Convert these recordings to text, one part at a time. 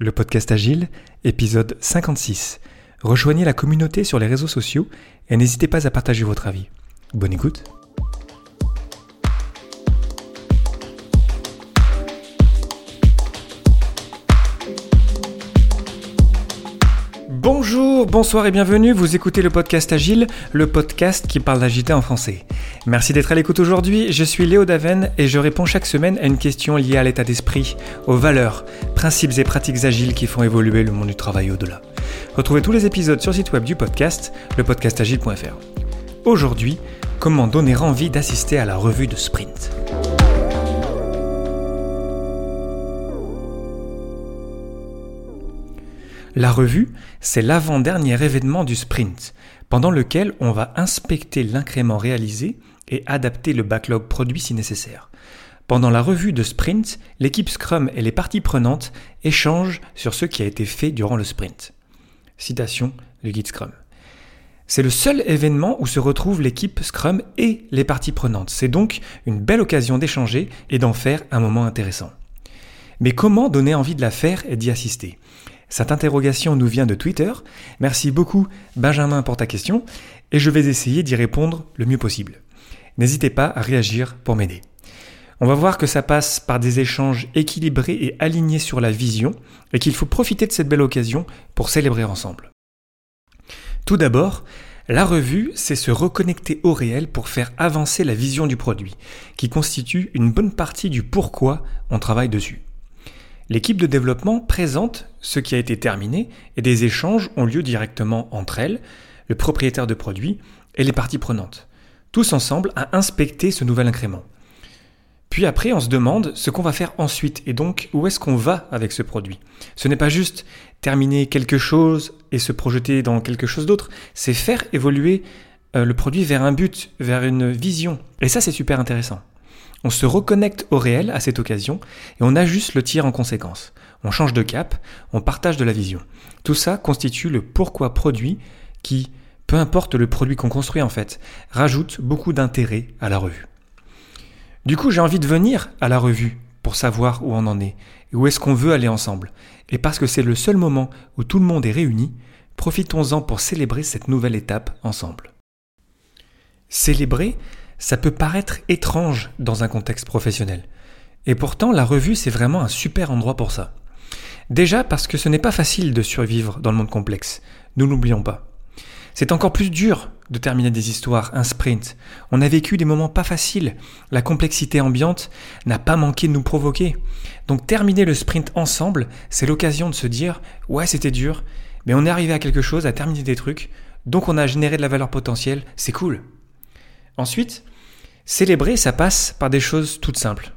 le podcast Agile, épisode 56. Rejoignez la communauté sur les réseaux sociaux et n'hésitez pas à partager votre avis. Bonne écoute. Bonjour, bonsoir et bienvenue, vous écoutez le podcast Agile, le podcast qui parle d'agilité en français. Merci d'être à l'écoute aujourd'hui, je suis Léo Daven et je réponds chaque semaine à une question liée à l'état d'esprit, aux valeurs, principes et pratiques agiles qui font évoluer le monde du travail au-delà. Retrouvez tous les épisodes sur le site web du podcast, lepodcastagile.fr. Aujourd'hui, comment donner envie d'assister à la revue de Sprint? La revue, c'est l'avant-dernier événement du sprint, pendant lequel on va inspecter l'incrément réalisé et adapter le backlog produit si nécessaire. Pendant la revue de sprint, l'équipe Scrum et les parties prenantes échangent sur ce qui a été fait durant le sprint. Citation du guide Scrum. C'est le seul événement où se retrouvent l'équipe Scrum et les parties prenantes. C'est donc une belle occasion d'échanger et d'en faire un moment intéressant. Mais comment donner envie de la faire et d'y assister? Cette interrogation nous vient de Twitter. Merci beaucoup Benjamin pour ta question et je vais essayer d'y répondre le mieux possible. N'hésitez pas à réagir pour m'aider. On va voir que ça passe par des échanges équilibrés et alignés sur la vision et qu'il faut profiter de cette belle occasion pour célébrer ensemble. Tout d'abord, la revue, c'est se reconnecter au réel pour faire avancer la vision du produit, qui constitue une bonne partie du pourquoi on travaille dessus. L'équipe de développement présente ce qui a été terminé et des échanges ont lieu directement entre elles, le propriétaire de produit et les parties prenantes, tous ensemble à inspecter ce nouvel incrément. Puis après, on se demande ce qu'on va faire ensuite et donc où est-ce qu'on va avec ce produit. Ce n'est pas juste terminer quelque chose et se projeter dans quelque chose d'autre, c'est faire évoluer euh, le produit vers un but, vers une vision. Et ça, c'est super intéressant. On se reconnecte au réel à cette occasion et on ajuste le tir en conséquence. On change de cap, on partage de la vision. Tout ça constitue le pourquoi produit qui, peu importe le produit qu'on construit en fait, rajoute beaucoup d'intérêt à la revue. Du coup, j'ai envie de venir à la revue pour savoir où on en est et où est-ce qu'on veut aller ensemble. Et parce que c'est le seul moment où tout le monde est réuni, profitons-en pour célébrer cette nouvelle étape ensemble. Célébrer, ça peut paraître étrange dans un contexte professionnel. Et pourtant, la revue, c'est vraiment un super endroit pour ça. Déjà parce que ce n'est pas facile de survivre dans le monde complexe. Nous n'oublions pas. C'est encore plus dur de terminer des histoires, un sprint. On a vécu des moments pas faciles. La complexité ambiante n'a pas manqué de nous provoquer. Donc terminer le sprint ensemble, c'est l'occasion de se dire ouais c'était dur, mais on est arrivé à quelque chose, à terminer des trucs, donc on a généré de la valeur potentielle, c'est cool. Ensuite, Célébrer, ça passe par des choses toutes simples.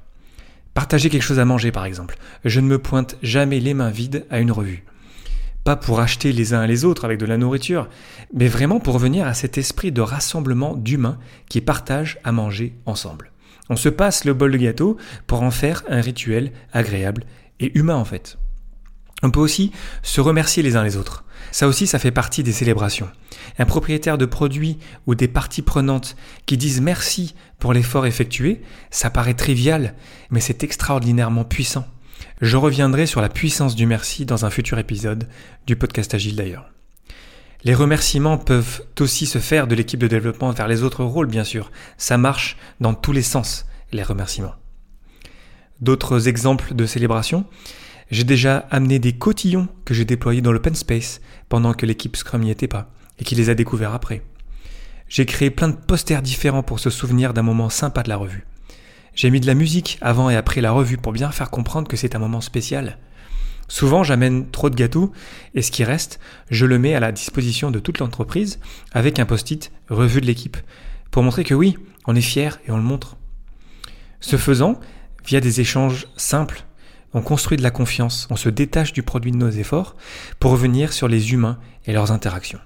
Partager quelque chose à manger, par exemple. Je ne me pointe jamais les mains vides à une revue. Pas pour acheter les uns les autres avec de la nourriture, mais vraiment pour venir à cet esprit de rassemblement d'humains qui partagent à manger ensemble. On se passe le bol de gâteau pour en faire un rituel agréable et humain en fait. On peut aussi se remercier les uns les autres. Ça aussi, ça fait partie des célébrations. Un propriétaire de produit ou des parties prenantes qui disent merci pour l'effort effectué, ça paraît trivial, mais c'est extraordinairement puissant. Je reviendrai sur la puissance du merci dans un futur épisode du podcast Agile d'ailleurs. Les remerciements peuvent aussi se faire de l'équipe de développement vers les autres rôles, bien sûr. Ça marche dans tous les sens, les remerciements. D'autres exemples de célébration j'ai déjà amené des cotillons que j'ai déployés dans l'open space pendant que l'équipe Scrum n'y était pas et qui les a découverts après. J'ai créé plein de posters différents pour se souvenir d'un moment sympa de la revue. J'ai mis de la musique avant et après la revue pour bien faire comprendre que c'est un moment spécial. Souvent, j'amène trop de gâteaux et ce qui reste, je le mets à la disposition de toute l'entreprise avec un post-it revue de l'équipe pour montrer que oui, on est fier et on le montre. Ce faisant, via des échanges simples, on construit de la confiance, on se détache du produit de nos efforts pour revenir sur les humains et leurs interactions.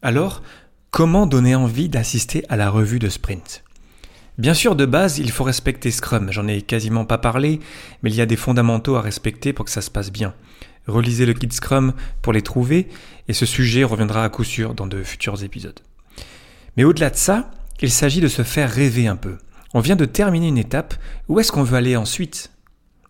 Alors, comment donner envie d'assister à la revue de sprint? Bien sûr, de base, il faut respecter Scrum. J'en ai quasiment pas parlé, mais il y a des fondamentaux à respecter pour que ça se passe bien. Relisez le kit Scrum pour les trouver, et ce sujet reviendra à coup sûr dans de futurs épisodes. Mais au-delà de ça, il s'agit de se faire rêver un peu. On vient de terminer une étape, où est-ce qu'on veut aller ensuite?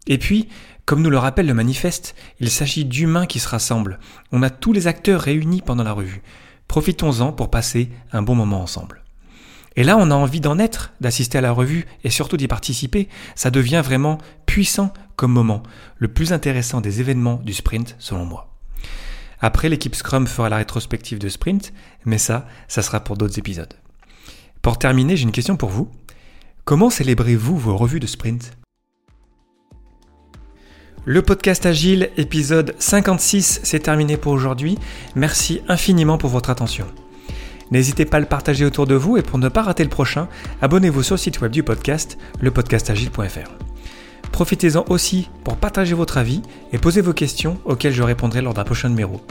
Et puis, Comme nous le rappelle le manifeste, il s'agit d'humains qui se rassemblent. On a tous les acteurs réunis pendant la revue. Profitons-en pour passer un bon moment ensemble. Et là, on a envie d'en être, d'assister à la revue et surtout d'y participer. Ça devient vraiment puissant comme moment, le plus intéressant des événements du sprint selon moi. Après, l'équipe Scrum fera la rétrospective de sprint, mais ça, ça sera pour d'autres épisodes. Pour terminer, j'ai une question pour vous. Comment célébrez-vous vos revues de sprint? Le podcast Agile, épisode 56, c'est terminé pour aujourd'hui. Merci infiniment pour votre attention. N'hésitez pas à le partager autour de vous et pour ne pas rater le prochain, abonnez-vous sur le site web du podcast, lepodcastagile.fr. Profitez-en aussi pour partager votre avis et poser vos questions auxquelles je répondrai lors d'un prochain numéro.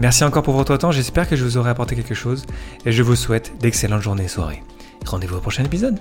Merci encore pour votre temps, j'espère que je vous aurai apporté quelque chose et je vous souhaite d'excellentes journées et soirées. Rendez-vous au prochain épisode.